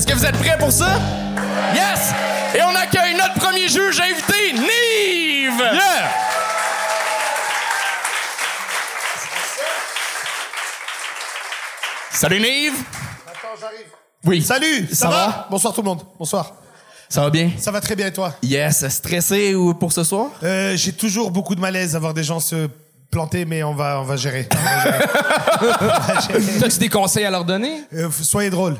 Est-ce que vous êtes prêts pour ça? Yes! Et on accueille notre premier juge invité, Nive! Yeah! Salut Nive! Attends, j'arrive. Oui. Salut, ça, Ça va? va? Bonsoir tout le monde. Bonsoir. Ça va bien? Ça va très bien et toi? Yes. Stressé ou pour ce soir? euh, J'ai toujours beaucoup de malaise à voir des gens se planter, mais on va, on va gérer. On va gérer. T'as-tu des conseils à leur donner? Euh, soyez drôle.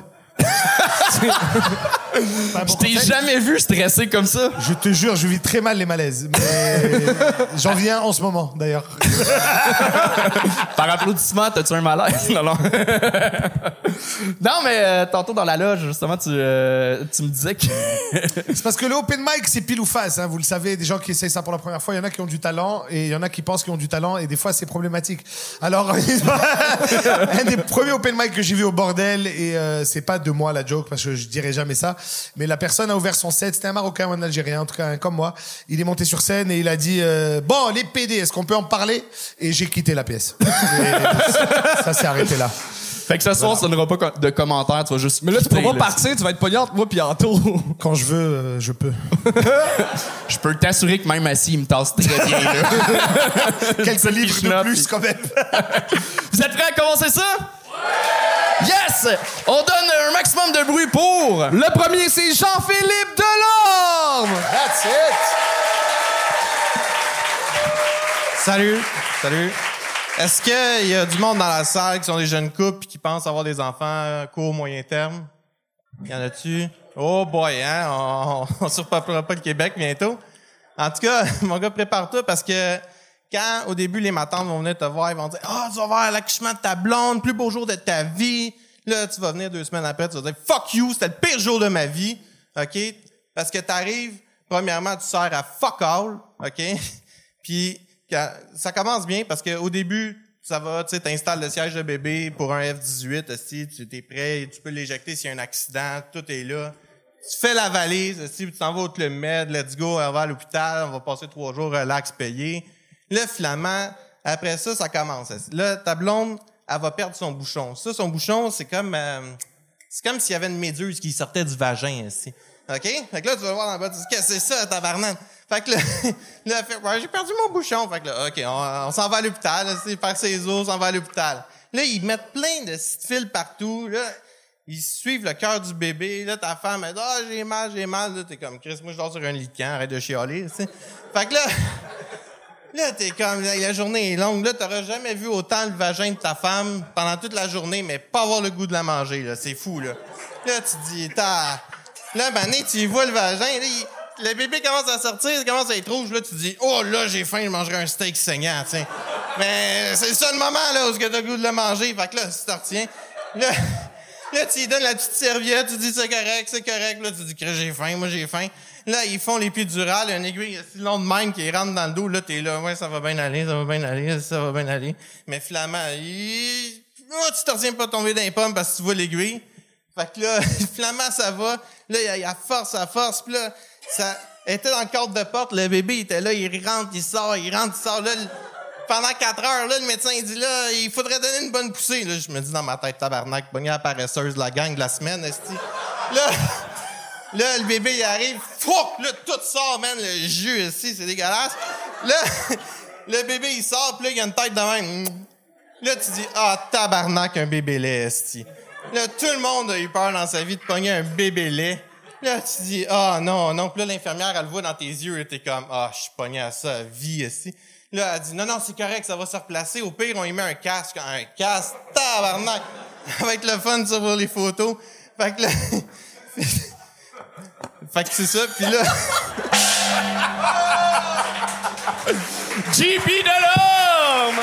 Je t'ai jamais vu stressé comme ça. Je te jure, je vis très mal les malaises. Mais j'en viens en ce moment, d'ailleurs. Par applaudissement, t'as-tu un malaise? Non, non. non, mais euh, tantôt dans la loge, justement, tu, euh, tu me disais que... C'est parce que le open mic, c'est pile ou face. Hein, vous le savez, des gens qui essayent ça pour la première fois, il y en a qui ont du talent et il y en a qui pensent qu'ils ont du talent et des fois, c'est problématique. Alors, un des premiers open mic que j'ai vu au bordel et euh, c'est pas de moi la joke parce que je dirais jamais ça, mais la personne a ouvert son set. C'était un Marocain ou un Algérien, en tout cas un comme moi. Il est monté sur scène et il a dit euh, bon les PD, est-ce qu'on peut en parler? Et j'ai quitté la pièce. Et ça s'est arrêté là. Fait que ce soir, ça n'aura pas de commentaires, tu vas juste... Mais là, tu pourras pas partir, tu vas être pogné entre moi pis Anto. Quand je veux, euh, je peux. Je peux t'assurer que même assis, il me tasse très bien, là. Quelques livres de plus puis- quand même. Vous êtes prêts à commencer ça? Yes! On donne un maximum de bruit pour... Le premier, c'est Jean-Philippe Delorme! That's it. Salut. Salut. Est-ce qu'il y a du monde dans la salle qui sont des jeunes couples et qui pensent avoir des enfants à court, moyen terme? Y en a-tu? Oh boy, hein? On, on surpeuplera pas le Québec bientôt. En tout cas, mon gars, prépare-toi parce que quand, au début, les matantes vont venir te voir, ils vont dire, ah, tu vas voir l'accouchement de ta blonde, plus beau jour de ta vie. Là, tu vas venir deux semaines après, tu vas dire, fuck you, c'était le pire jour de ma vie. OK? Parce que t'arrives, premièrement, tu sers à fuck all. OK? Puis, ça commence bien parce que au début, ça va, tu sais, t'installes le siège de bébé pour un F-18, si tu es prêt, tu peux l'éjecter s'il y a un accident, tout est là. Tu fais la valise, tu t'en vas au Club Med, let's go, on va à l'hôpital, on va passer trois jours relax payé. Là, finalement, après ça, ça commence. Là, ta blonde, elle va perdre son bouchon. Ça, son bouchon, c'est comme, euh, c'est comme s'il y avait une méduse qui sortait du vagin, ici. OK? Fait que là, tu vas voir le bas, tu dis, qu'est-ce que c'est ça, tabarnak? Fait que là, fait, ouais, j'ai perdu mon bouchon. Fait que là, OK, on, s'en va à l'hôpital, c'est faire ses os, on s'en va à l'hôpital. Là, ils mettent plein de fils partout, là. Ils suivent le cœur du bébé. Là, ta femme, elle dit, ah, j'ai mal, j'ai mal. Là, t'es comme, Chris, moi, je dors sur un lit de camp, arrête de chialer. Fait que là, Là, t'es comme, la, la journée est longue. Là, t'auras jamais vu autant le vagin de ta femme pendant toute la journée, mais pas avoir le goût de la manger, là. C'est fou, là. Là, tu dis, t'as... Là, ben, tu vois le vagin, là, le bébé commence à sortir, il commence à être rouge, là, tu dis, oh, là, j'ai faim, je mangerai un steak saignant, tu sais. Mais c'est ça le moment, là, où t'as le goût de le manger. Fait que là, si t'en retiens, là, là, tu lui donnes la petite serviette, tu dis, c'est correct, c'est correct. Là, tu dis, que j'ai faim, moi, j'ai faim. Là, ils font y a une aiguille si long de même qui rentre dans le dos. Là, t'es là, ouais, ça va bien aller, ça va bien aller, ça va bien aller. Mais finalement, oh, tu te retiens pas tomber dans les pommes parce que tu vois l'aiguille. Fait que là, finalement, ça va. Là, il y a- force, à force. Puis là, ça était dans le cadre de porte. Le bébé il était là, il rentre, il sort, il rentre, il sort. Là, pendant quatre heures, là, le médecin il dit là, il faudrait donner une bonne poussée. Là, je me dis dans ma tête, tabarnak, pogné la paresseuse de la gang de la semaine. Là, là, le bébé il arrive, fuck, là, tout sort, man, le jus ici, c'est dégueulasse. Là, le bébé il sort, puis là, il y a une tête de même. Là, tu dis, ah, tabarnak, un bébé lait, esti. Là, tout le monde a eu peur dans sa vie de pogner un bébé lait. Là, tu dis, ah, non, non. Puis là, l'infirmière, elle le voit dans tes yeux et t'es comme, ah, je suis pogné à ça, vie, esti. Là, elle dit, non, non, c'est correct, ça va se replacer. Au pire, on y met un casque. Un casque, tabarnak. Avec le fun, pour les photos. Fait que là... fait que c'est ça, puis là... JP Delhomme!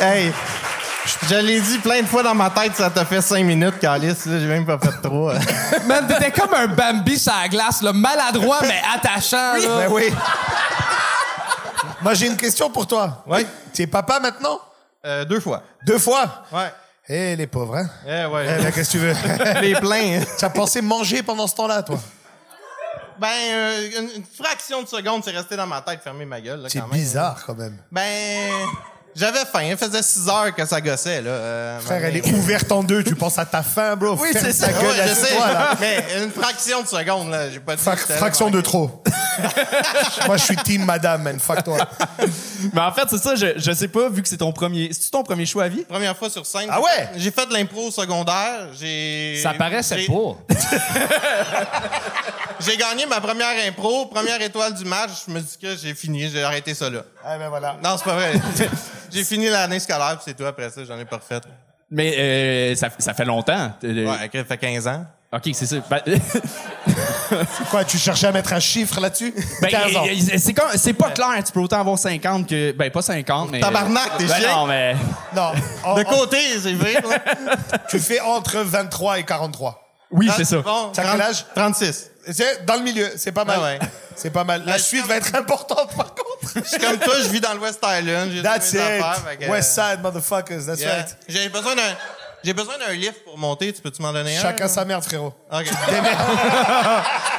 Hey, je l'ai dit plein de fois dans ma tête, ça t'a fait cinq minutes, Calice. Là, j'ai même pas fait trop. Man, t'étais comme un Bambi sur la glace, là, maladroit mais attachant. là. Ben oui. Moi, j'ai une question pour toi. Ouais. Tu es papa maintenant? Euh, deux fois. Deux fois? Ouais. Eh, les pauvres, hein? Eh Eh, ouais. ben, qu'est-ce que tu veux? Les pleins. tu as pensé manger pendant ce temps-là, toi? Ben, euh, une, une fraction de seconde, c'est resté dans ma tête, fermer ma gueule. là, C'est quand même. bizarre, quand même. Ben, J'avais faim. Il faisait 6 heures que ça gossait, là. Euh, Frère, elle est ouverte en deux. Tu penses à ta faim, bro. Oui, c'est ça. gueule, Ouais, je sais. assieds-toi, là. Mais une fraction de seconde, là. J'ai pas dit. Fra- fraction de trop. Moi, je suis team madame, man. Fuck toi. Mais en fait, c'est ça, je, je sais pas, vu que c'est ton premier. C'est-tu ton premier choix à vie? Première fois sur scène. Ah ouais? J'ai fait de l'impro au secondaire. J'ai. Ça paraissait pas. J'ai gagné ma première impro, première étoile du match. Je me dis que j'ai fini, j'ai arrêté ça là. Ah, ben voilà. Non, c'est pas vrai. j'ai fini l'année scolaire, puis c'est tout. Après ça, j'en ai pas refait. Mais euh, ça, ça fait longtemps. Euh, Ouais, ça fait 15 ans. OK, c'est ça. Ben, Quoi, tu cherchais à mettre un chiffre là-dessus? ben, 15 ans. y- y- c'est comme- c'est pas clair. Tu peux autant avoir 50 que. Ben, pas 50, mais. Tabarnak, t'es ben, chien. Non, mais. Non. De côté, c'est vrai. là. tu fais entre 23 et 43. Oui, c'est ça. Bon, T'as quel âge? 36. C'est dans le milieu, c'est pas mal. Ah ouais. C'est pas mal. La Ouais, suite va être importante, par contre. Je suis comme toi, je vis dans le West Island. J'ai That's it. affaires, fait que, West Side, motherfuckers. That's yeah. right. J'ai besoin d'un. J'ai besoin d'un lift pour monter. Tu peux-tu m'en donner un? Chacun sa merde, frérot. OK.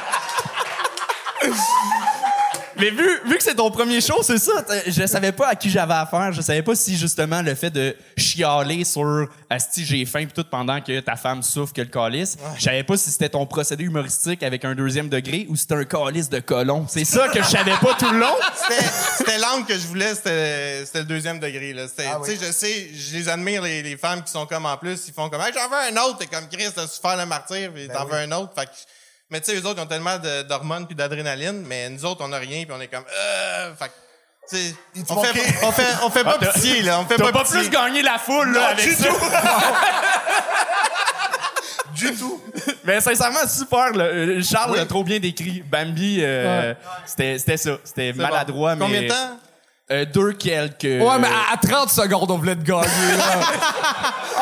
Mais vu, vu que c'est ton premier show, c'est ça. Je savais pas à qui j'avais affaire. Je savais pas si justement le fait de chialer sur Asti, j'ai faim pis tout pendant que ta femme souffre que le calice. Je savais pas si c'était ton procédé humoristique avec un deuxième degré ou si c'était un calice de colon. C'est ça que je savais pas tout le long. C'était- C'était l'angle que je voulais, c'était c'était le deuxième degré. Là. C'était- Ah tu sais, Je sais, je les admire, les, les femmes qui sont comme en plus, ils font comme hey, j'en veux un autre, t'es comme Chris, t'as souffert le martyr, puis t'en veux un autre. Fait que- mais tu sais, eux autres, ils ont tellement d'hormones puis d'adrénaline, mais nous autres, on a rien, puis on est comme euh, fait que, on fait, on fait, on fait pas t'as- pitié, là. On fait pas, pas pitié. plus gagné la foule là, avec du ça. tout. du tout. Mais sincèrement, super. là. Euh, Charles Oui. l'a trop bien décrit. Bambi, euh, c'était c'était ça. C'était maladroit, bon. mais... Combien de temps? Euh, deux quelques... Ouais, mais à, à 30 secondes, on voulait te gagner. là.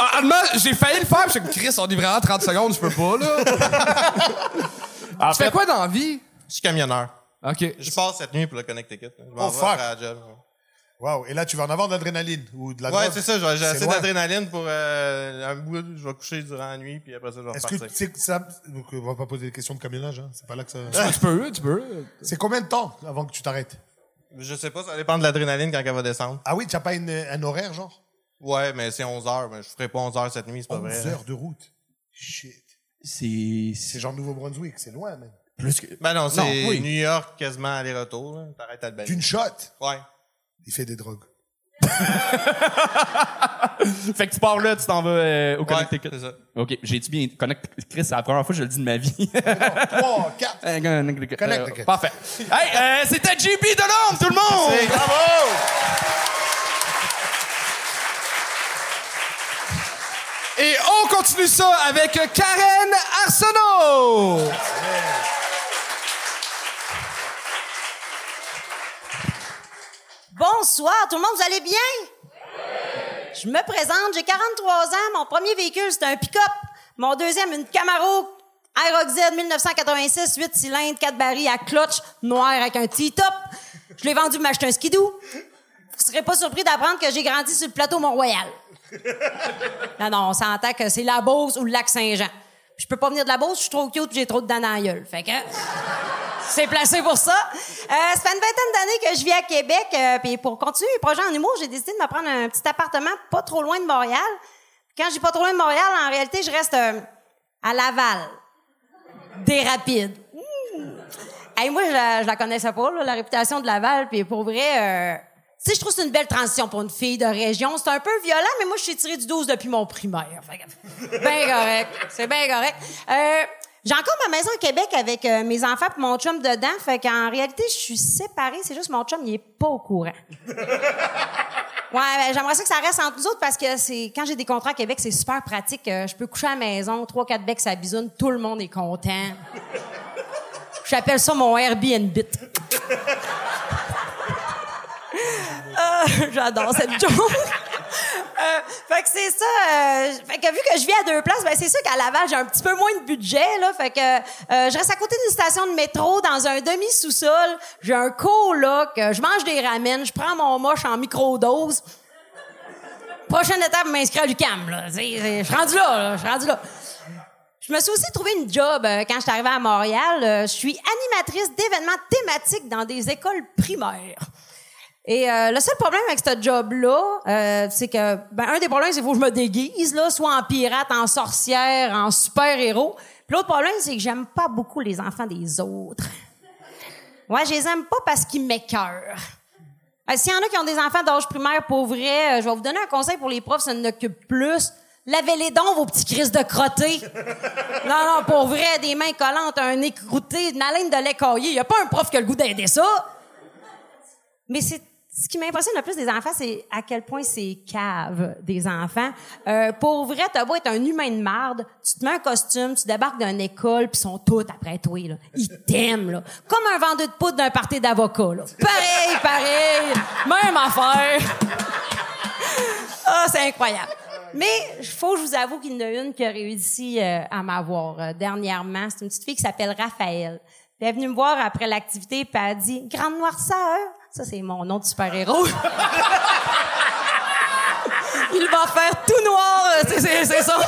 Ah, Honnêtement, j'ai failli le faire, j'ai dit, Chris, on est vraiment à 30 secondes, je peux pas, là. En Tu fais quoi dans la vie? Je suis camionneur. OK. Je pars cette nuit pour le Connecticut. Je m'en Oh, vais fuck. à la job. Wow. Et là, tu vas en avoir de l'adrénaline ou de la Ouais, drogue. c'est ça. J'ai j'ai C'est assez loin. d'adrénaline pour euh, un bout. Je vais coucher durant la nuit, puis après ça, je vais Est-ce repartir. que c'est ça donc on va pas poser des questions de camionnage hein, c'est pas là que ça Tu peux, tu peux. C'est combien de temps avant que tu t'arrêtes? Je sais pas, ça dépend de l'adrénaline quand elle va descendre. Ah oui, tu n'as pas une- un horaire genre? Ouais, mais c'est 11 heures. Mais je ferai pas 11 heures cette nuit, c'est pas 11 vrai. heures de route. Shit. C'est... C'est genre Nouveau-Brunswick, c'est loin même. Plus que... Ben non, c'est Non, oui. New York quasiment aller-retour. là. T'arrêtes à le D'une shot, Ouais. il fait des drogues. Fait que tu pars là, tu t'en vas euh, au Ouais, Connecticut. c'est ça. OK. J'ai-tu bien... Connect... Chris, c'est la première fois que je le dis de ma vie. 3, 4. Euh, Connecticut. Euh, Parfait. Hey, euh, c'était JP Delhomme, tout le monde! Bravo! Et on continue ça avec Karen Arsenault. Bonsoir, tout le monde, vous allez bien? Je me présente, j'ai 43 ans, mon premier véhicule, c'est un pick-up. Mon deuxième, une Camaro Aerox Z 1986, 8 cylindres, 4 barils à clutch, noir avec un T-top. Je l'ai vendu pour m'acheter un skidoo. Vous serez pas surpris d'apprendre que j'ai grandi sur le plateau Mont-Royal. Non, non, on s'entend que c'est la Beauce ou le lac Saint-Jean. Je peux pas venir de la Beauce, je suis trop cute, j'ai trop de dents dans la gueule. Fait que... C'est placé pour ça. Euh, ça fait une vingtaine d'années que je vis à Québec. euh, puis pour continuer mes projets en humour, j'ai décidé de me prendre un petit appartement pas trop loin de Montréal. Quand je dis pas trop loin de Montréal, en réalité, je reste euh, à Laval. Des rapides. Mmh. Hey, moi, je, la- connaissais pas, là, la réputation de Laval. Puis pour vrai, tu sais, je trouve que c'est une belle transition pour une fille de région. C'est un peu violent, mais moi, je suis tirée du 12 depuis mon primaire. Bien correct. C'est bien correct. Euh, j'ai encore ma maison à Québec avec euh, mes enfants et mon chum dedans. Fait qu'en réalité, je suis séparée. C'est juste mon chum, il est pas au courant. Ouais, ben, j'aimerais ça que ça reste entre nous autres parce que c'est quand j'ai des contrats à Québec, c'est super pratique. Euh, je peux coucher à la maison, trois quatre becs à bisoune, tout le monde est content. J'appelle ça mon Airbnb. J'adore cette joke. Euh, fait que c'est ça. euh, fait que vu que je vis à deux places, ben c'est sûr qu'à Laval j'ai un petit peu moins de budget là. Fait que euh, je reste à côté d'une station de métro dans un demi sous-sol. J'ai un coloc. Je mange des ramen. Je prends mon moche en microdose. Prochaine étape, m'inscrire à l'UCAM. Je suis rendu là. là, Je suis rendu là. Je me suis aussi trouvé une job quand je suis arrivée à Montréal. Je suis animatrice d'événements thématiques dans des écoles primaires. Et euh, le seul problème avec ce job-là, euh, c'est que ben, un des problèmes, c'est qu'il faut que je me déguise, là, soit en pirate, en sorcière, en super-héros. L'autre problème, c'est que j'aime pas beaucoup les enfants des autres. Ouais, je les aime pas parce qu'ils m'écœurent. Euh, S'il y en a qui ont des enfants d'âge primaire, pour vrai, euh, je vais vous donner un conseil pour les profs, ça en occupe plus. Lavez-les dons, vos petits crises de crottés. non, non, pour vrai, des mains collantes, un nez croûté, une haleine de lait caillé. Y a pas un prof qui a le goût d'aider ça. Mais c'est ce qui m'impressionne le plus des enfants, c'est à quel point c'est cave des enfants. Euh, pour vrai, t'as beau être un humain de marde, tu te mets un costume, tu débarques d'une école, puis sont tous après toi. Là. Ils t'aiment, là. Comme un vendeur de poudre d'un party d'avocats. Pareil, pareil, même affaire. Ah, c'est incroyable. Mais faut je vous avoue qu'il y en a une qui a réussi euh, à m'avoir euh, dernièrement. C'est une petite fille qui s'appelle Raphaël. Elle est venue me voir après l'activité, puis elle a dit « Grande noirceur ». Ça, c'est mon nom de super-héros. Il va faire tout noir, euh, c'est, ça.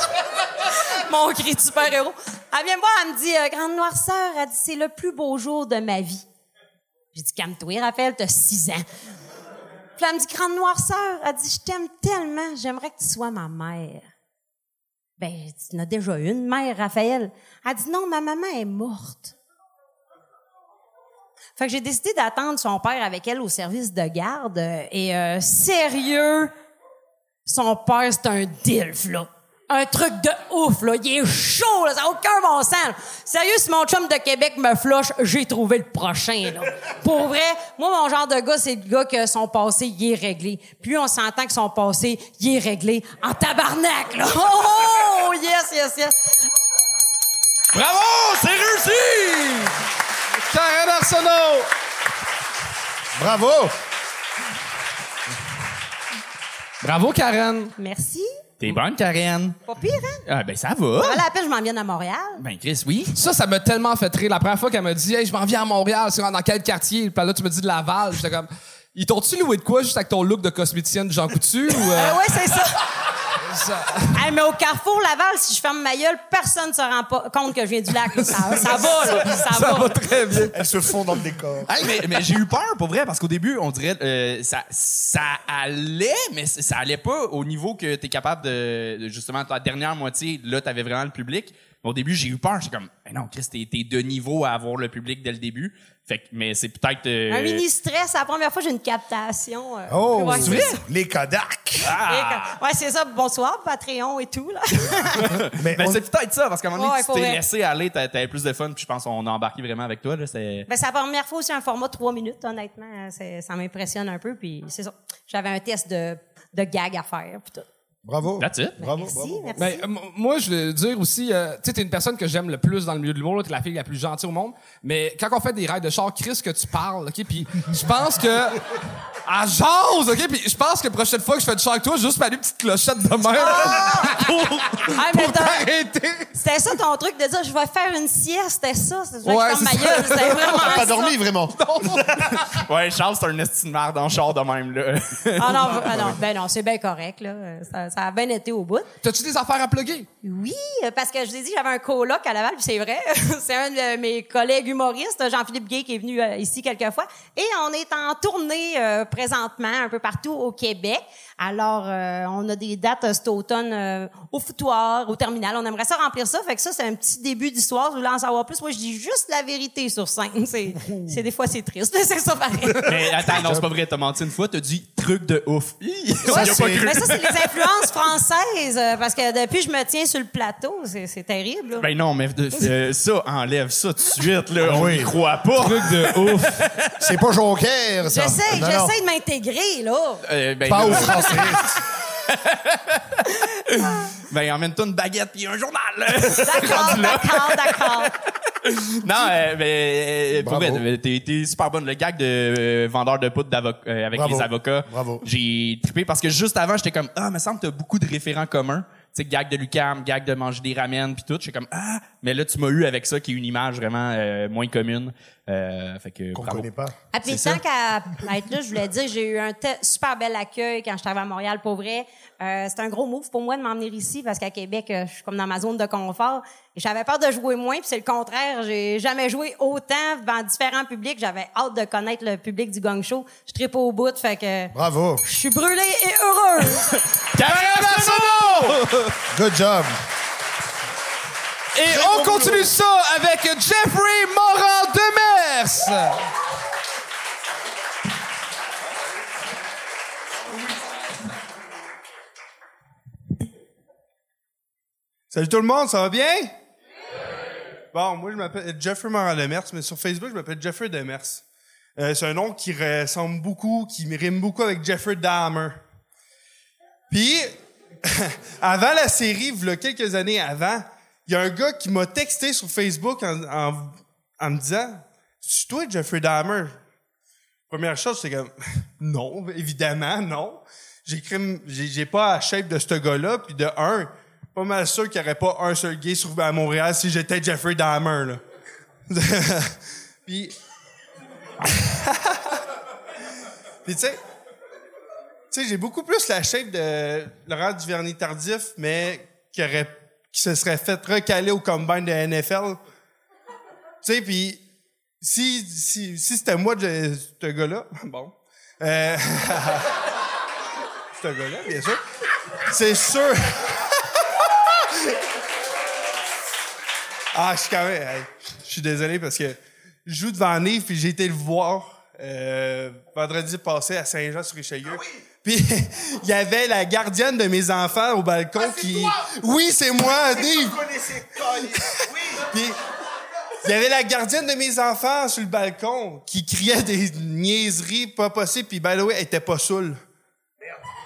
Mon cri de super-héros. Elle vient me voir, elle me dit euh, Grande noirceur », elle dit « C'est le plus beau jour de ma vie ». J'ai dit « Calme-toi, Raphaël, t'as six ans ». Puis elle me dit, grande noirceur, elle dit, je t'aime tellement, j'aimerais que tu sois ma mère. Ben, tu en as déjà une mère, Raphaël. Elle dit, non, ma maman est morte. Fait que j'ai décidé d'attendre son père avec elle au service de garde. euh, Et euh, sérieux, son père, c'est un dilf, là. Un truc de ouf, là. Il est chaud, là. Ça n'a aucun bon sens. Sérieux, si mon chum de Québec me flush, j'ai trouvé le prochain, là. Pour vrai, moi, mon genre de gars, c'est le gars que son passé, il est réglé. Puis on s'entend que son passé, il est réglé en tabarnak, là. Oh, oh, yes, yes, yes. Bravo! C'est réussi! Karen Arsenault! Bravo! Bravo, Karen. Merci. T'es bonne, Karen. Pas pire, hein? Ah, ben ça va. À la peine, je m'en viens à Montréal. Ben, Chris, oui. Ça, ça m'a tellement fait rire. La première fois qu'elle m'a dit, hey, je m'en viens à Montréal, c'est dans quel quartier? Puis là, tu me dis de Laval. J'étais comme, ils t'ont-tu loué de quoi juste avec ton look de cosméticienne de Jean Coutu? ou, euh, Ah ouais, c'est ça. ça- Hey, mais au Carrefour Laval, si je ferme ma gueule, personne ne se rend pas compte que je viens du lac. là. Ça, ça va, là. Ça, ça va. va très bien. Elles se font dans le décor. Hey, mais mais j'ai eu peur, pour vrai, parce qu'au début, on dirait euh, ça, ça allait, mais ça allait pas au niveau que t'es capable de, de, justement, la dernière moitié, là, t'avais vraiment le public. Mais au début, j'ai eu peur. J'étais comme, ben non, Chris, t'es t'es de niveau à avoir le public dès le début. Fait que, mais c'est peut-être... euh, Un mini stress, c'est la première fois que j'ai une captation. euh, Oh, ouais, ça. les Kodak. Ah! Ouais, c'est ça. Bonsoir, Patreon et tout, là. Mais Ben, on- c'est peut-être ça, parce qu'à un moment donné, Ouais, tu t'es vrai. laissé aller, t'a- t'avais plus de fun, puis je pense qu'on a embarqué vraiment avec toi. Là, c'est... Ben, c'est la première fois aussi un format de trois minutes, honnêtement. C'est- Ça m'impressionne un peu, puis c'est ça. J'avais un test de, de gag à faire, puis tout. Bravo. That's it. Bravo, Merci, bravo. merci. Ben, euh, moi, je veux dire aussi, euh, tu sais, t'es une personne que j'aime le plus dans le milieu de l'humour, là, t'es la fille la plus gentille au monde. Mais quand on fait des raids de char, Chris, que tu parles, ok, puis je pense que à jase, ok, puis je pense que la prochaine fois que je fais du char avec toi, juste faire une petite clochette de pour, Ah, mais pour t'as- t'arrêter. C'était ça ton truc de dire je vais faire une sieste, c'était ça. C'est Ouais, ma c'est ça. gueule. C'était vraiment T'as pas dormi, vraiment. Ouais, Charles, c'est un esti de merde en char de même, là. Ah non, ah non, ben non, c'est bien correct, là. Ça, ça a bien été au bout. T'as-tu des affaires à plugger? Oui, parce que je vous ai dit, j'avais un coloc à Laval, puis c'est vrai. c'est un de mes collègues humoristes, Jean-Philippe Gay, qui est venu euh, ici quelques fois. Et on est en tournée euh, présentement un peu partout au Québec. Alors, euh, on a des dates cet automne euh, au foutoir, au terminal. On aimerait ça remplir ça. Fait que ça, c'est un petit début d'histoire. Vous voulez en savoir plus? Moi, je dis juste la vérité sur scène. C'est, c'est des fois, c'est triste. c'est ça pareil. Mais attends, non, c'est pas vrai, t'as menti une fois, t'as dit truc de ouf. Ça, on c'est- cru. Mais ça, c'est les influences françaises. euh, parce que depuis, je me tiens sur le plateau. C'est, c'est terrible. là. Ben non, mais de- euh, ça, enlève ça tout de suite, là. On oui. y croit pas. Truc de ouf. C'est pas Jonker, ça. J'essaie, Non, non. j'essaie de m'intégrer, là. Euh, ben, Pas là, au français. ben, emmène-toi une baguette puis un journal. D'accord, d'accord, d'accord. Non, euh, ben, euh, pour vrai, t'es, t'es super bonne. Le gag de euh, vendeur de poudre euh, avec Bravo. les avocats. Bravo. J'ai trippé parce que juste avant, j'étais comme, ah, me semble que t'as beaucoup de référents communs. Tu sais, gag de Lucam, gag de manger des ramen puis tout. J'étais comme, ah, Mais là, tu m'as eu avec ça, qui est une image vraiment euh, moins commune. Euh, fait que, Qu'on bravo. connaît pas. Ah, puis tant qu'à être là, je voulais dire, j'ai eu un te- super bel accueil quand je suis arrivée à Montréal, pour vrai. Euh, c'est un gros move pour moi de m'emmener ici parce qu'à Québec, euh, je suis comme dans ma zone de confort. Et j'avais peur de jouer moins, puis c'est le contraire. J'ai jamais joué autant dans différents publics. J'avais hâte de connaître le public du gang show. Je tripe au bout, fait que Bravo. je suis brûlée et heureuse. Caméra Arsenault! Good job. Et on continue ça avec Jeffrey Morin Demers. Salut tout le monde, ça va bien? Bon, moi je m'appelle Jeffrey Morin Demers, mais sur Facebook je m'appelle Jeffrey Demers. Euh, c'est un nom qui ressemble beaucoup, qui me rime beaucoup avec Jeffrey Dahmer. Puis, avant la série, il y a quelques années avant, il y a un gars qui m'a texté sur Facebook en, en- en me disant C'est toi Jeffrey Dahmer? Première chose, c'est comme non, évidemment, non. J'ai pas la shape de ce gars-là, puis de un, pas mal sûr qu'il y aurait pas un seul gay sur, à Montréal si j'étais Jeffrey Dahmer, là. puis, puis tu sais, tu sais, j'ai beaucoup plus la shape de Laurent Duvernay tardif, mais qui aurait, qui se serait fait recaler au combine de NFL. Tu sais, puis si, si, si c'était moi, ce gars-là, bon. Euh, ce gars-là, bien sûr. C'est sûr. ah, je suis quand même. je suis désolé parce que je joue devant Nive puis j'ai été le voir euh, vendredi passé à Saint-Jean-sur-Richelieu. Puis il y avait la gardienne de mes enfants au balcon qui. Oui, c'est moi, Nive. Puis il y avait la gardienne de mes enfants sur le balcon qui criait des niaiseries pas possibles, puis by the way, elle était pas saoule.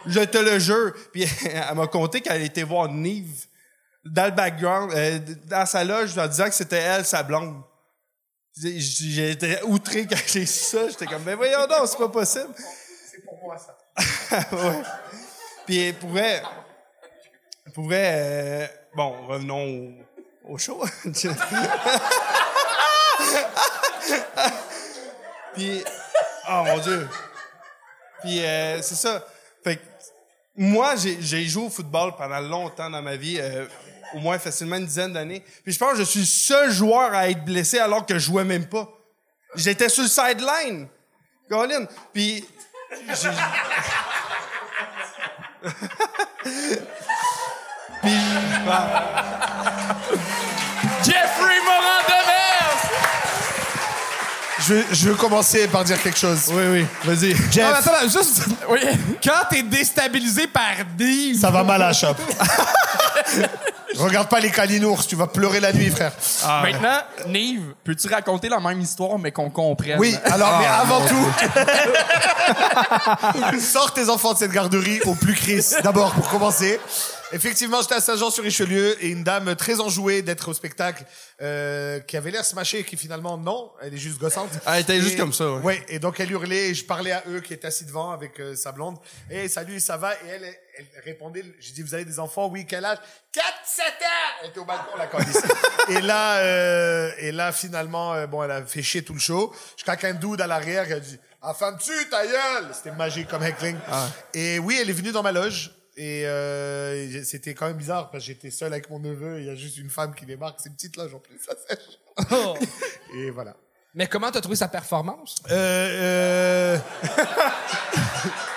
Je te le jure. Puis elle m'a conté qu'elle était voir Nive dans le background, euh, dans sa loge, en disant que c'était elle, sa blonde. Été outré quand j'ai su ça. J'étais comme, ben voyons donc, c'est pas possible. C'est pour moi, ça. Puis pour vrai, euh, bon, revenons au, au show. Puis, oh mon Dieu. Puis, euh, c'est ça. Fait que, moi, j'ai, joué au football pendant longtemps dans ma vie, euh, au moins facilement une dizaine d'années. Puis je pense que je suis le seul joueur à être blessé alors que je jouais même pas. J'étais sur le sideline. Colin. Puis. Puis, Jeffrey Morin Demers! Je veux, je veux commencer par dire quelque chose. oui, oui, vas-y. Jeff, attends, là, juste. Oui. Quand t'es déstabilisé par Dave. ça va mal à la shop. Regarde pas les calinours, tu vas pleurer la nuit, frère. Maintenant, Nive, peux-tu raconter la même histoire, mais qu'on comprenne? Oui, alors, mais avant tout, sors tes enfants de cette garderie au plus Chris. D'abord, pour commencer. Effectivement, j'étais à Saint-Jean-sur-Richelieu et une dame très enjouée d'être au spectacle, euh, qui avait l'air smashée et qui finalement, non, elle est juste gossante. Ah, elle était juste comme ça, ouais. Ouais, et donc elle hurlait et je parlais à eux qui étaient assis devant avec euh, sa blonde. Et salut, ça va? Et elle, elle, elle répondait, j'ai dit, vous avez des enfants? Oui, quel âge? 4, 7 ans! Elle était au balcon, la calice. et là, euh, et là, finalement, euh, bon, elle a fait chier tout le show. Je crois qu'un dude à l'arrière, qui a dit, ah, femme-tu, ta gueule! C'était magique comme heckling. Et oui, elle est venue dans ma loge. Et euh, c'était quand même bizarre parce que j'étais seul avec mon neveu et il y a juste une femme qui débarque. C'est une petite loge en plus, ça sèche. et voilà. Mais comment t'as trouvé sa performance? Euh, euh...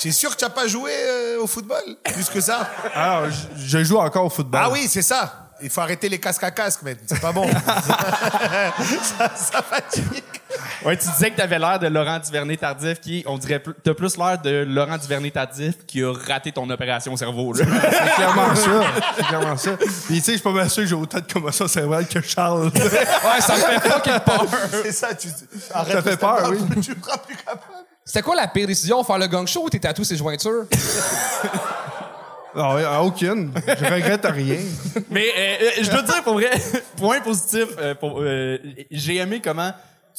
T'es sûr que tu n'as pas joué euh, au football plus que ça? Alors, je, je joue encore au football. Ah oui, c'est ça. Il faut arrêter les casques à casque, mais c'est pas bon. ça, ça fatigue. Ouais, tu disais que t'avais l'air de Laurent Duvernay tardif qui, on dirait, plus- t'as plus l'air de Laurent Duvernay tardif qui a raté ton opération au cerveau, là. C'est clairement ça. C'est clairement ça. Puis, tu sais, je suis pas mal sûr que j'ai autant de commotion cérébrale que Charles. Ouais, ça me fait fucking peur. C'est ça, tu arrête Ça fait peur, oui. Tu seras plus capable. C'était quoi la pire décision? Faire le gang show ou t'es tatoué ses jointures? non, ah, aucune. Je regrette rien. Mais euh, euh, je dois te dire, pour vrai, point positif, euh, pour, euh, j'ai aimé comment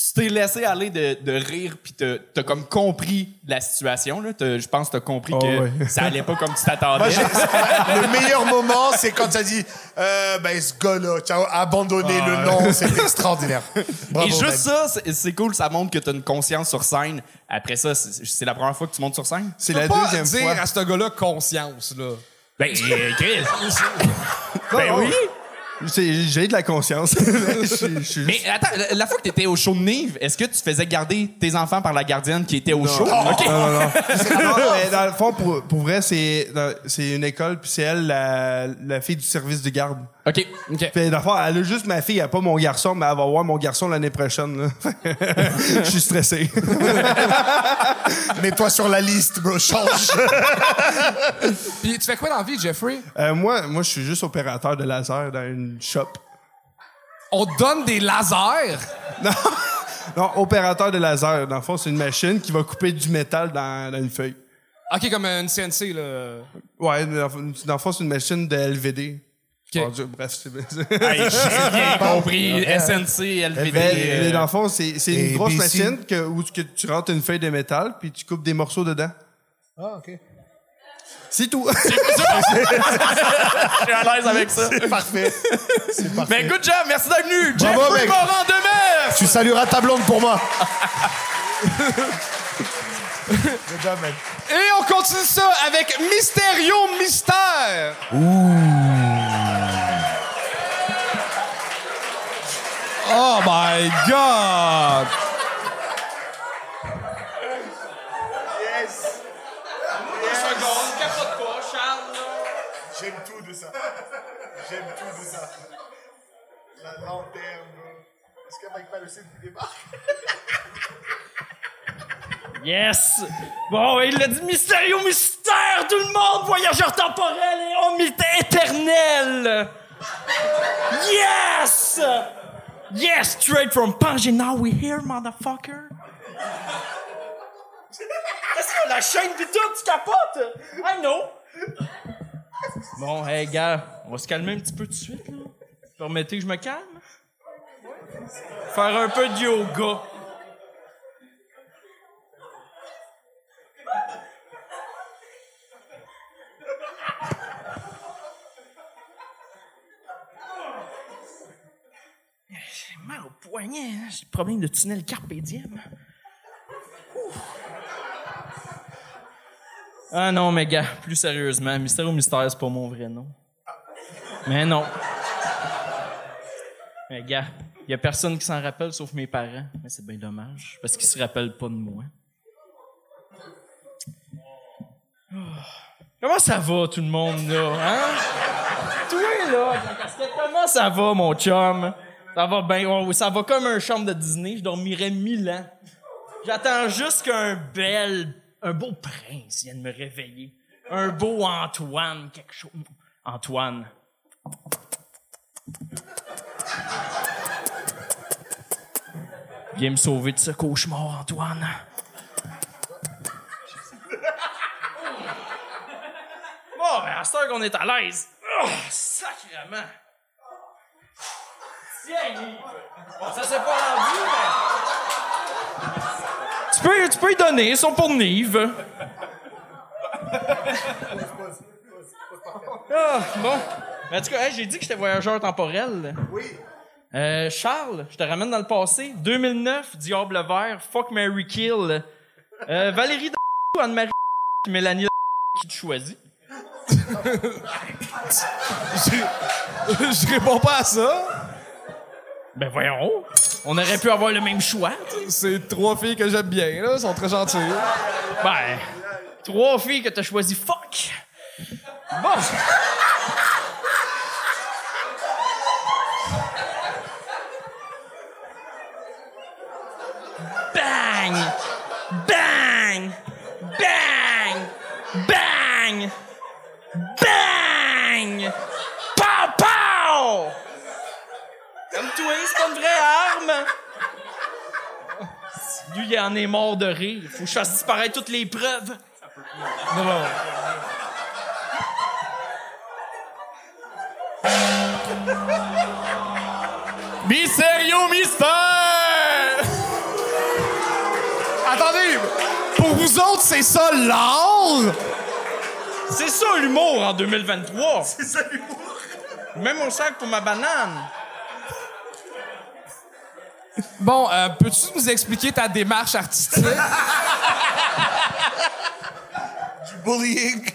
tu t'es laissé aller de, de rire puis t'as t'as comme compris la situation là. T'as- Je pense que t'as compris Oh, que ouais. ça allait pas comme tu t'attendais. le meilleur moment, c'est quand tu as dit, euh, ben, ce gars-là, tu as abandonné le nom, c'est extraordinaire. Bravo, Et Ben. juste ça, c'est- c'est cool, ça montre que t'as une conscience sur scène. Après ça, c'est c'est la première fois que tu montes sur scène? C'est la pas deuxième dire fois. à ce gars-là conscience, là. Ben, euh, Chris. Ben oui. J'ai de la conscience. Je je Mais attends, la, la fois que t'étais au show de Nive, est-ce que tu faisais garder tes enfants par la gardienne qui était au show? OK. Non, non, non. Non, mais dans le fond, pour, pour vrai, c'est une école, puis c'est elle, la, la fille du service de garde. OK. OK. Fond, elle a juste ma fille, elle a pas mon garçon, mais elle va voir mon garçon l'année prochaine. là. Je suis stressé. Mets-toi sur la liste, bro, change. Puis tu fais quoi dans la vie, Jeffrey? Euh, moi, moi, je suis juste opérateur de laser dans une shop. On te donne des lasers? Non, non, opérateur de laser. Dans le fond, c'est une machine qui va couper du métal dans, dans une feuille. OK, comme une CNC, là. Ouais, dans, dans le fond, c'est une machine de LVD. Ok. Oh, Dieu, bref, c'est... Hey, J'ai bien compris. SNC, LVD. Mais, euh, mais dans le fond, c'est c'est une grosse BC. machine que, où que tu rentres une feuille de métal puis tu coupes des morceaux dedans. Ah, OK. C'est tout. Je suis à l'aise avec ça. Parfait. C'est parfait. Mais good job, merci d'être venu. Bravo, Jeffrey mec. Morin de Tu salueras ta blonde pour moi. Good job, man. Et on continue ça avec Mysterio Mystère. Oh my God! J'aime tout de ça. J'aime tout de ça. La lanterne. Est-ce que Mike Patterson débarque? Yes! Bon, il l'a dit mystérieux mystère, tout le monde, voyageur temporel et homme éternel! Yes! Yes, straight from Pangea, now we here, motherfucker! Qu'est-ce que la chaîne pis tout, tu capotes? I know! Bon, hey, gars, on va se calmer un petit peu tout de suite, là. Permettez que je me calme? Faire un peu de yoga. J'ai mal au poignet, hein? j'ai problème de tunnel. Ouh. Ah non, mais gars, plus sérieusement, Mystère ou Mystère, c'est pas mon vrai nom. Mais non. Mais gars, y a personne qui s'en rappelle sauf mes parents. Mais c'est bien dommage, parce qu'ils se rappellent pas de moi. Oh. Comment ça va, tout le monde, là? Hein? Toi, là, comment ça va, mon chum? Ça va bien. Oh, ça va comme un chambre de Disney. Je dormirais mille ans. J'attends juste qu'un bel, un beau prince vienne me réveiller. Un beau Antoine, quelque chose. Antoine. Viens me sauver de ce cauchemar, Antoine. Bon, ben, à cette qu'on est à l'aise. Oh, sacrément. Ça s'est pas rendu, mais... Tu peux, tu peux y donner, ils sont pour Nive. Ah, bon. Mais en tout cas, hey, j'ai dit que j'étais voyageur temporel. Oui. Euh, Charles, je te ramène dans le passé. 2009, Diable Vert, Fuck Mary Kill. Euh, Valérie D... Anne-Marie Mélanie qui te choisit? Je réponds pas à ça. Ben voyons, on aurait pu avoir le même choix. C'est trois filles que j'aime bien, là. Elles sont très gentilles. Ben, trois filles que t'as choisi, fuck. Bon. Bang! Bang! toi, c'est une vraie arme. Lui, il en est mort de rire. Faut que je fasse disparaître toutes les preuves. Non, non. Mystérieux mystère! Attendez, pour vous autres, c'est ça l'art? C'est ça l'humour en 2023. C'est ça l'humour. Même au sac pour ma banane. Bon, euh, peux-tu nous expliquer ta démarche artistique? Bullying.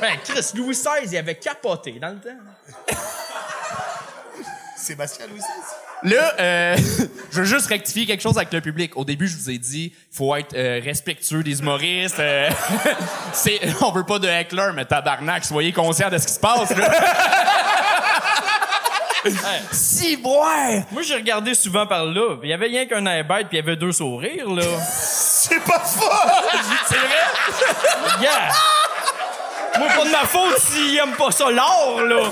Ben, Chris, Louis XVI, il avait capoté dans le temps. Sébastien Louis XVI. Là, euh, je veux juste rectifier quelque chose avec le public. Au début, je vous ai dit, faut être euh, respectueux des humoristes. euh, c'est, on veut pas de heckler, mais tabarnak, soyez conscients de ce qui se passe. Là. si, ouais. Moi, j'ai regardé souvent par là. Il y avait rien qu'un air bête, puis il y avait deux sourires, là. C'est pas faux! C'est vrai? Yeah! Moi, pas de ma faute s'il aime pas ça, l'art, là.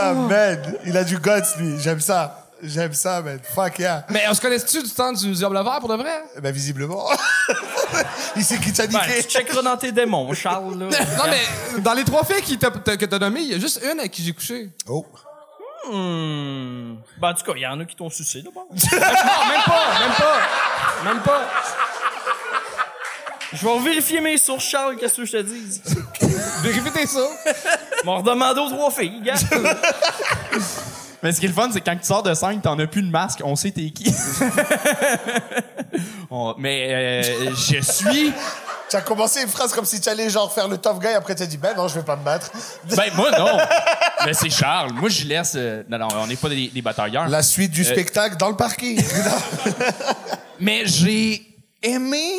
Ah, man. Il a du guts, lui. J'aime ça. J'aime ça, man. Fuck yeah. Mais on se connaît-tu du temps du diable vert pour de vrai? Ben, visiblement. il sait qui t'a Ben, niqué. tu checkeras dans tes démons, Charles, là. Non, mais dans les trois filles qui t'a- t'a- que t'as nommées, il y a juste une avec qui j'ai couché. Oh. Hmm. Ben, en tout cas, il y en a qui t'ont sucé, là, bon. non, même pas, même pas. Même pas. Je vais vérifier mes sources, Charles, qu'est-ce que je te dis? Vérifie tes ça. M'en redemander aux trois filles, gars. Mais ce qui est le fun, c'est que quand tu sors de scène, t'en as plus de masque, on sait t'es qui. On- mais euh, je suis... Tu as commencé une phrase comme si tu allais genre faire le tough guy, après tu as dit ben non, je vais pas me battre. Ben moi non. Mais c'est Charles. Moi je laisse. euh, Non non, on n'est pas des, des batailleurs. La suite du spectacle dans le parking. Mais j'ai aimé.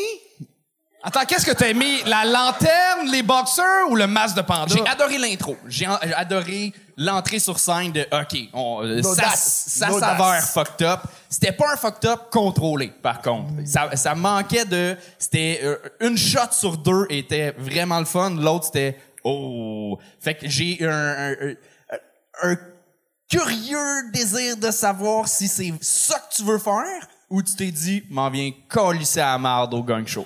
Attends, qu'est-ce que t'as aimé? La lanterne, les boxeurs ou le masque de panda? J'ai adoré l'intro. J'ai en- j'ai adoré l'entrée sur scène de OK, on, ça, ça L'audace. s'avère fucked up. C'était pas un fucked up contrôlé, par contre. Ça, ça manquait de. C'était euh, une shot sur deux était vraiment le fun. L'autre c'était oh. Fait que j'ai un, un, un- un curieux désir de savoir si c'est ça que tu veux faire ou tu t'es dit m'en viens colisser à la marde au gang show.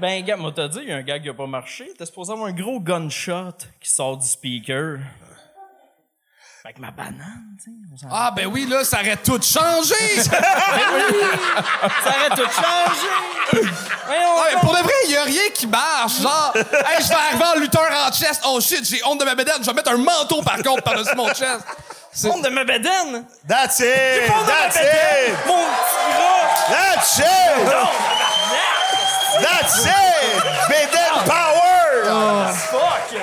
Ben, gars, moi, t'as dit, il y a un gars qui a pas marché. T'es supposé avoir un gros gunshot qui sort du speaker. Avec ma banane, tu sais. Ah, ben oui, là, ça aurait tout changé! Ça aurait tout changé! Pour de vrai, il y a rien qui marche. Genre, hey, je vais arriver en lutteur en chest. Oh shit, j'ai honte de ma bédaine. Je vais mettre un manteau par contre par-dessus mon chest. Honte de ma bédaine! That's it! Honte de ma That's bédaine! it! Mon petit gras! That's it! That's it! Beden Power! Fuck!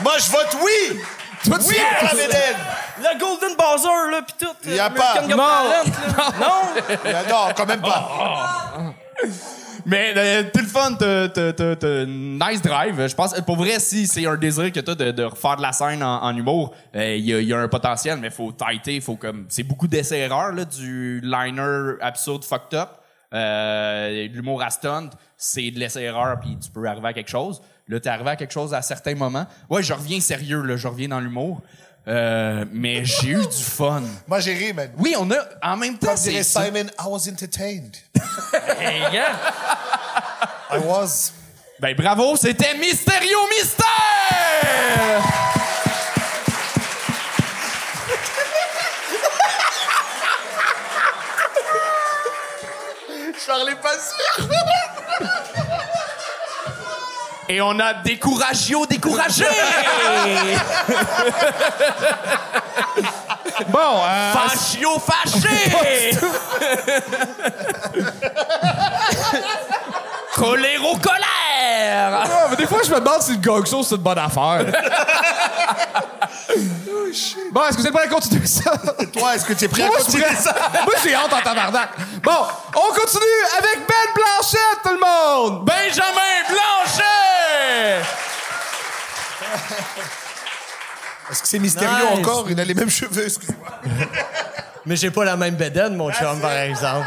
Moi, je vote oui! Oui la! Le Golden Buzzer, là, pis tout. Y a euh, pas. Non. Non! Euh, Non, quand même pas. Mais euh, t'es le fun, t'as, t'as, t'as- t'as une nice drive. Je pense, pour vrai, si c'est un désir que t'as de, de refaire de la scène en, en humour, il y, a, y a un potentiel, mais faut tighter, faut comme, c'est beaucoup d'essais-erreurs là, du liner absurde fucked up. Euh, l'humour à stunt, c'est de l'essai-erreur, puis tu peux arriver à quelque chose. Là, t'es arrivé à quelque chose à certains moments. Ouais, je reviens sérieux, là, je reviens dans l'humour. Euh, mais j'ai eu du fun. Moi, j'ai ri, man. Oui, on a, en même temps, Comme dirait. Simon, I was entertained. Hey, gars! I was. Ben bravo, c'était Mysterio Mystère! Je parlais pas sûr. Et on a Découragio découragé! Bon, euh, Fachio fâché! Choléro colère! ah, mais des fois, je me demande si le gong show, c'est une bonne affaire. bon, est-ce que vous êtes prêts à continuer ça? Toi, est-ce que tu es prêt à Moi, je suis continuer prêt. ça? Moi, j'ai hâte en tabarnak. Bon, on continue avec Ben Blanchette, tout le monde! Benjamin Blanchet! Est-ce que c'est mystérieux Nice. encore? Il a les mêmes cheveux, excusez-moi. Mais j'ai pas la même bedaine, mon chum, par exemple.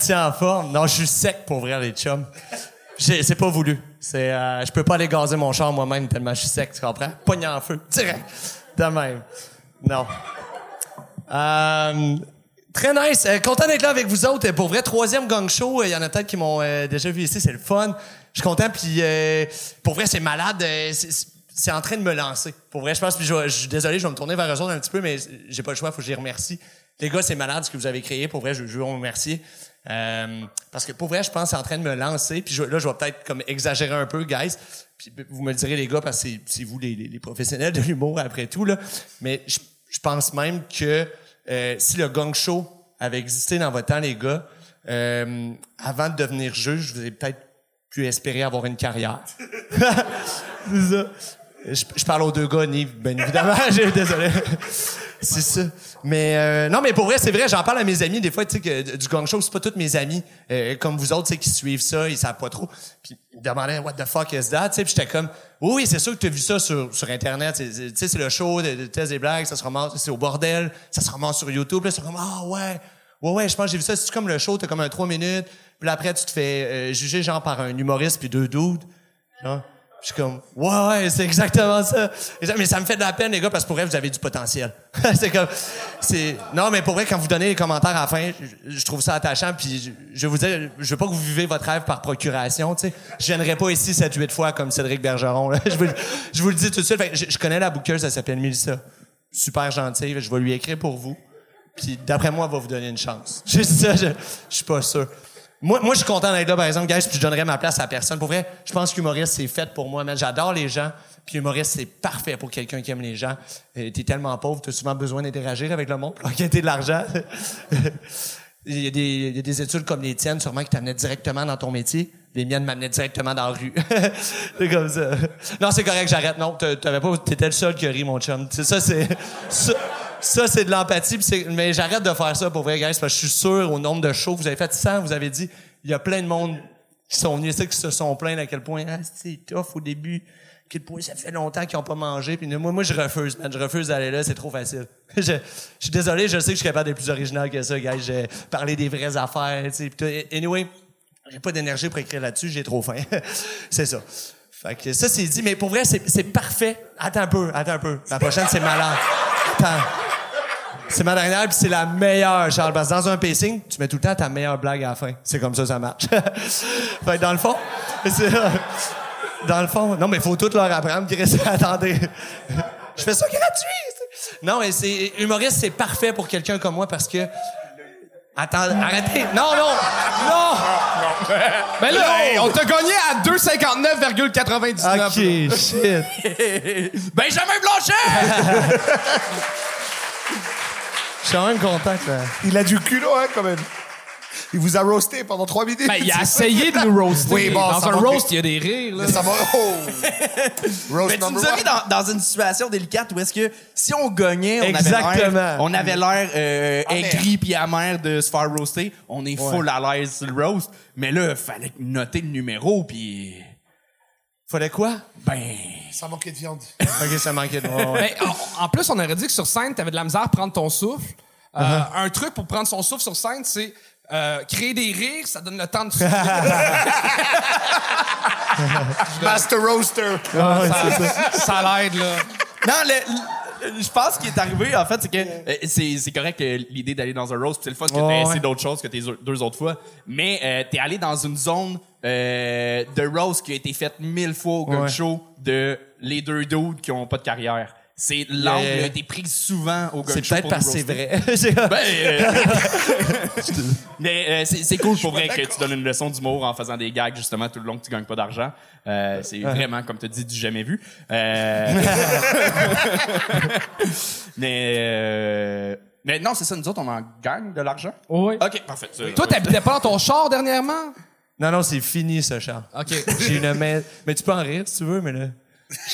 Tient en forme. Non, je suis sec pour vrai, les chums. J'ai- C'est pas voulu. C'est, euh, je peux pas aller gazer mon char moi-même tellement je suis sec, tu comprends? Pogné en feu, direct. De même. Non. Euh, très nice. Euh, content d'être là avec vous autres. Euh, Pour vrai, troisième gang show. Il y en a peut-être qui m'ont déjà vu ici. C'est le fun. Je suis content. Puis, pour vrai, c'est malade. C'est- en train de me lancer. Pour vrai, je pense. Puis, je, je désolé, je vais me tourner vers eux autres un petit peu, mais j'ai pas le choix. Faut que les remercie. Les gars, c'est malade ce que vous avez créé. Pour vrai, je, je veux vous remercier. Euh, parce que pour vrai, je pense c'est en train de me lancer. Puis là, je vais peut-être comme exagérer un peu, guys. Puis vous me direz, les gars, parce que c'est- vous les, professionnels de l'humour après tout. Là. Mais je, pense même que euh, si le gang show avait existé dans votre temps, les gars, euh, avant de devenir juge, vous avez peut-être pu espérer avoir une carrière. ça. Je, je parle aux deux gars, Nive, bien évidemment. J'ai- Désolé. C'est ça. Mais euh, non, mais pour vrai, c'est vrai. J'en parle à mes amis des fois. Tu sais du gang show, c'est pas tous mes amis euh, comme vous autres, tu sais, qui suivent ça, ils savent pas trop. Puis ils me demandaient What the fuck is that? Tu sais, puis j'étais comme Oui, c'est sûr que tu as vu ça sur sur internet. Tu sais, c'est le show de, de Tess et blagues. Ça se ramasse, c'est au bordel. Ça se ramasse sur YouTube. Là, c'est comme Ah ouais. Ouais, ouais, je pense que j'ai vu ça. C'est comme le show, t'as comme un trois minutes. Puis là, après, tu te fais euh, juger genre par un humoriste puis deux dudes. Genre, je suis comme, ouais, ouais, c'est exactement ça. Mais ça me fait de la peine, les gars, parce que pour vrai, vous avez du potentiel. c'est comme, c'est, non, mais pour vrai, quand vous donnez les commentaires à la fin, je, trouve ça attachant, puis je, je vous dire, je veux pas que vous vivez votre rêve par procuration, tu sais. Je viendrai pas ici 7-8 fois comme Cédric Bergeron, là. je, vous, le dis tout de suite. Fait je, connais la bouqueuse, elle s'appelle Mélissa. Super gentille, je vais lui écrire pour vous. Puis d'après moi, elle va vous donner une chance. Juste ça, je, je suis pas sûr. Moi, moi, je suis content d'être là, par exemple, guys, puis je donnerais ma place à personne. Pour vrai, je pense qu'humoriste, c'est fait pour moi, man. J'adore les gens, puis humoriste, c'est parfait pour quelqu'un qui aime les gens. Euh, T'es tellement pauvre, t'as souvent besoin d'interagir avec le monde pour enquêter de l'argent. Il y, a des, il y a des études comme les tiennes, sûrement, qui t'amenaient directement dans ton métier. Les miennes m'amenaient directement dans la rue. c'est comme ça. Non, c'est correct, j'arrête. Non, t'a- t'avais pas, t'étais le seul qui a ri, mon chum. C'est ça, c'est, ça, c'est de l'empathie. Mais j'arrête de faire ça pour vrai, guys, parce que je suis sûr, au nombre de shows vous avez fait 100, vous avez dit, il y a plein de monde qui sont venus ici, qui se sont plaints à quel point, ah, c'est tough au début. À quel point ça fait longtemps qu'ils ont pas mangé. Puis moi, moi, je refuse, man. Je refuse d'aller là, c'est trop facile. je, je suis désolé, je sais que je suis capable d'être plus original que ça, guys. J'ai parlé des vraies affaires, tu sais. Anyway, j'ai pas d'énergie pour écrire là-dessus, j'ai trop faim. c'est ça. Fait que ça, c'est dit. Mais pour vrai, c'est parfait. Attends un peu, attends un peu. La prochaine, c'est malade. Attends. C'est ma dernière, puis c'est la meilleure, Charles. Parce que dans un pacing, tu mets tout le temps ta meilleure blague à la fin. C'est comme ça, ça marche. fait que dans le fond. Dans le fond, non, mais faut tout leur apprendre. Attendez. Je fais ça gratuit. Non, mais c'est... Humoriste, c'est parfait pour quelqu'un comme moi parce que... Attends, arrêtez. Non, non, non. Ben là, hey, on t'a gagné à 2,59,99. OK, shit. Benjamin Blanchet! Je suis quand même content que... Il a du culot, hein, quand même. Il vous a roasté pendant trois minutes. Ben, il a essayé de nous roaster. Oui, bon, Dans ça un roast, il y a des rires. Là. Mais ça va. Oh! Roast Mais tu nous number as mis dans, dans une situation délicate où est-ce que si on gagnait, on Exactement. avait l'air, on avait l'air euh, Amer. aigri puis amer de se faire roaster. On est full à l'aise sur le roast. Mais là, il fallait noter le numéro puis Fallait quoi? ben Ça manquait de viande. OK, ça manquait de... ouais. Ben, en, en plus, on aurait dit que sur scène, t'avais de la misère à prendre ton souffle. Euh, Uh-huh. Un truc pour prendre son souffle sur scène, c'est euh, créer des rires, ça donne le temps de souffler. Master Roaster. ça l'aide, là. Non, le- le- je pense qu'il est arrivé, en fait, c'est que euh, c'est, correct euh, l'idée d'aller dans un roast, c'est le fun que Ouais, essayé ouais. d'autres choses que tes deux autres fois, mais euh, t'es allé dans une zone euh, de roast qui a été faite mille fois au gun Ouais. show de les deux dudes qui ont pas de carrière. C'est l'angle Yeah. a été pris souvent au gun C'est show peut-être pour parce que c'est vrai. C'est- Ben, euh, mais euh, c'est, cool pour vrai que tu donnes une leçon d'humour en faisant des gags justement tout le long que tu gagnes pas d'argent. Euh, c'est vraiment comme tu dis du jamais vu. Euh, mais euh, mais non, c'est ça nous autres on en gagne de l'argent. Oui. OK, parfait. Toi, t'habitais pas dans ton char dernièrement? Non, non, c'est fini, ça, Charles. OK. J'ai une main... Mais tu peux en rire, si tu veux, mais là...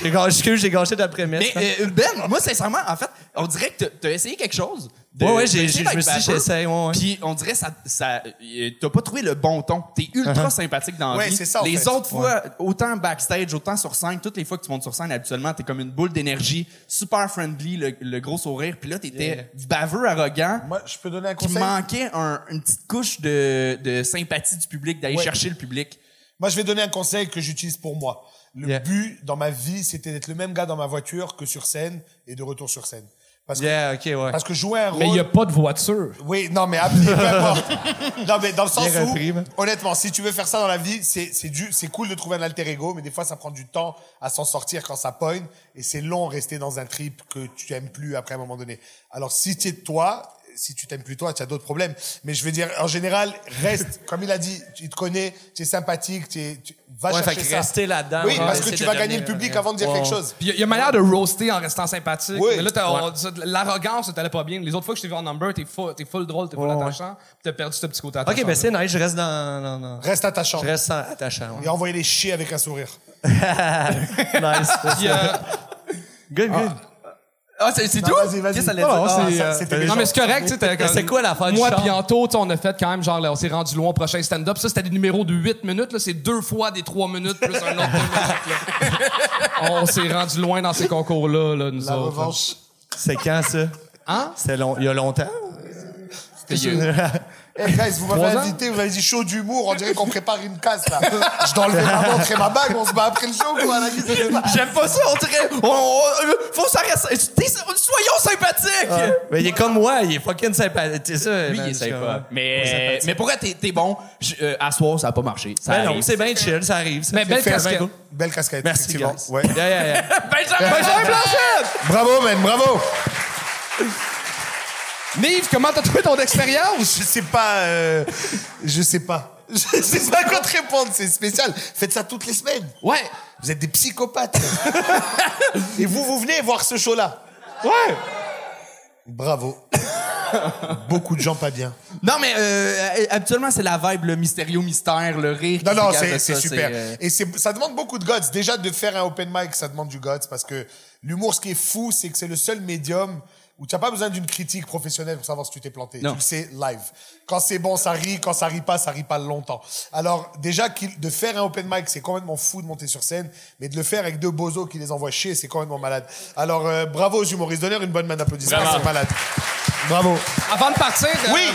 J'ai gâché, j'ai gâché ta prémisse. mais euh, Ben, moi sincèrement, en fait, on dirait que t'as essayé quelque chose. De- Ouais, ouais, j'ai- je me suis dit, j'essaie, ouais, ouais. Puis on dirait ça, ça euh, t'as pas trouvé le bon ton. T'es ultra sympathique dans la Ouais, vie. c'est ça, en Les fait. autres fois, autant backstage, autant sur scène, toutes les fois que tu montes sur scène, habituellement, t'es comme une boule d'énergie, super friendly, le, le gros sourire. Puis là, t'étais baveux, arrogant. Moi, je peux donner un Qui conseil. manquait un- une petite couche de, de sympathie du public, d'aller Ouais. chercher le public. Moi, je vais donner un conseil que j'utilise pour moi. Le Yeah. but dans ma vie, c'était d'être le même gars dans ma voiture que sur scène et de retour sur scène. Parce que, Yeah, OK, ouais. parce que jouer un rôle. Mais il y a pas de voiture. Oui, non, mais appelez, peu importe. Non, mais dans le sens Bien où, repris, man. honnêtement, si tu veux faire ça dans la vie, c'est, c'est du, c'est cool de trouver un alter ego, mais des fois, ça prend du temps à s'en sortir quand ça pogne, et c'est long rester dans un trip que tu aimes plus après un moment donné. Alors, si tu es toi, si tu t'aimes plus toi, tu as d'autres problèmes. Mais je veux dire, en général, reste, comme il a dit, il te connaît, tu es sympathique, tu es, tu, va Ouais, fait chercher que ça. rester là-dedans. Oui, parce que tu vas gagner le public avant de dire Ouais. quelque chose. Puis il y a- il y a manière de roaster en restant sympathique. Oui. Mais là, ça, l'arrogance, ça t'allait pas bien. Les autres fois que je t'ai vu en number, t'es full, t'es full drôle, t'es full Ouais, ouais. attachant. Puis t'as perdu ce petit côté attachant. Ok, ben c'est nice, je reste dans. dans- dans- Reste attachant. Je reste attachant. ouais. Et envoyez les chier avec un sourire. nice. Euh, Good, good. Ah, c'est c'est tout? vas-y, vas-y. Qu'est-ce que ça allait dire? c'est, Ah, euh, ça- c'était non, mais c'est correct, tu sais. t'as- c'est quoi l'affaire du Moi, char? puis Anto, tu sais, on a fait quand même, genre, là, on s'est rendu loin au prochain stand-up. Ça, c'était des numéros de 8 minutes, là. C'est deux fois des 3 minutes plus un autre 2 minutes, là. On s'est rendu loin dans ces concours-là, là, nous La autres. là. revanche. C'est quand ça? Hein? C'était long... il y a longtemps? Eh, guys, vous m'avez invité, vous m'avez dit show d'humour, on dirait qu'on prépare une casse, là. Je dois enlever ma montre et ma bague, on se bat après le show, quoi, J'aime pas ça, on dirait. on- on- faut s'arrêter. T'es- Soyons sympathiques! Mais il est comme moi, il est fucking sympathique. C'est ça. Lui, man, il est sympa. Mais, mais pour vrai, t'es t'es bon? Je- euh, à soir, ça a pas marché. Ça Ben non, arrive. c'est bien chill, ça arrive. ça. Mais belle C'est casquette. Belle casquette, Merci, effectivement. guys. Ouais. Yeah, yeah, yeah. Benjamin, Benjamin Blanchette! Bravo, man, bravo. Nive, comment t'as trouvé ton expérience? Je sais pas, euh, je sais pas. Je sais pas quoi te répondre, c'est spécial. Faites ça toutes les semaines. Ouais. Vous êtes des psychopathes. Et vous, vous venez voir ce show-là. Ouais. Bravo. Beaucoup de gens pas bien. Non, mais euh, habituellement, c'est la vibe, le mystérieux mystère, le rire. Non, non, c'est super. euh, Et ça demande beaucoup de guts. Déjà, de faire un open mic, ça demande du guts parce que l'humour, ce qui est fou, c'est que c'est le seul médium où tu n'as pas besoin d'une critique professionnelle pour savoir si tu t'es planté. Non. Tu le sais live. Quand c'est bon, ça rit. Quand ça rit pas, ça rit pas longtemps. Alors, déjà, de faire un open mic, c'est complètement fou de monter sur scène, mais de le faire avec deux bozos qui les envoient chier, c'est complètement malade. Alors, euh, bravo aux humoristes. Donnez une bonne main d'applaudissement. C'est malade. Bravo. Avant de partir, Oui.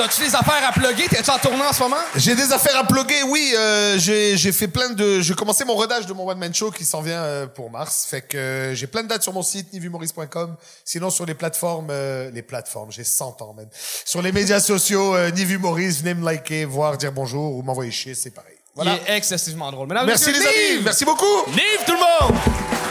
T'as-tu des affaires à plugger? T'es-tu en tournée en ce moment? J'ai des affaires à plugger, oui. euh, j'ai j'ai fait plein de. J'ai commencé mon rodage de mon one man show qui s'en vient euh, pour mars. Fait que euh, j'ai plein de dates sur mon site nivumoris.com. Sinon sur les plateformes, euh, les plateformes, j'ai 100 ans même. Sur les médias sociaux, euh, Nivu Maurice, venez me liker, voir, dire bonjour ou m'envoyer chier, c'est pareil. Voilà. Il est excessivement drôle. Mesdames, Merci les amis, Nive! merci beaucoup. Nive tout le monde!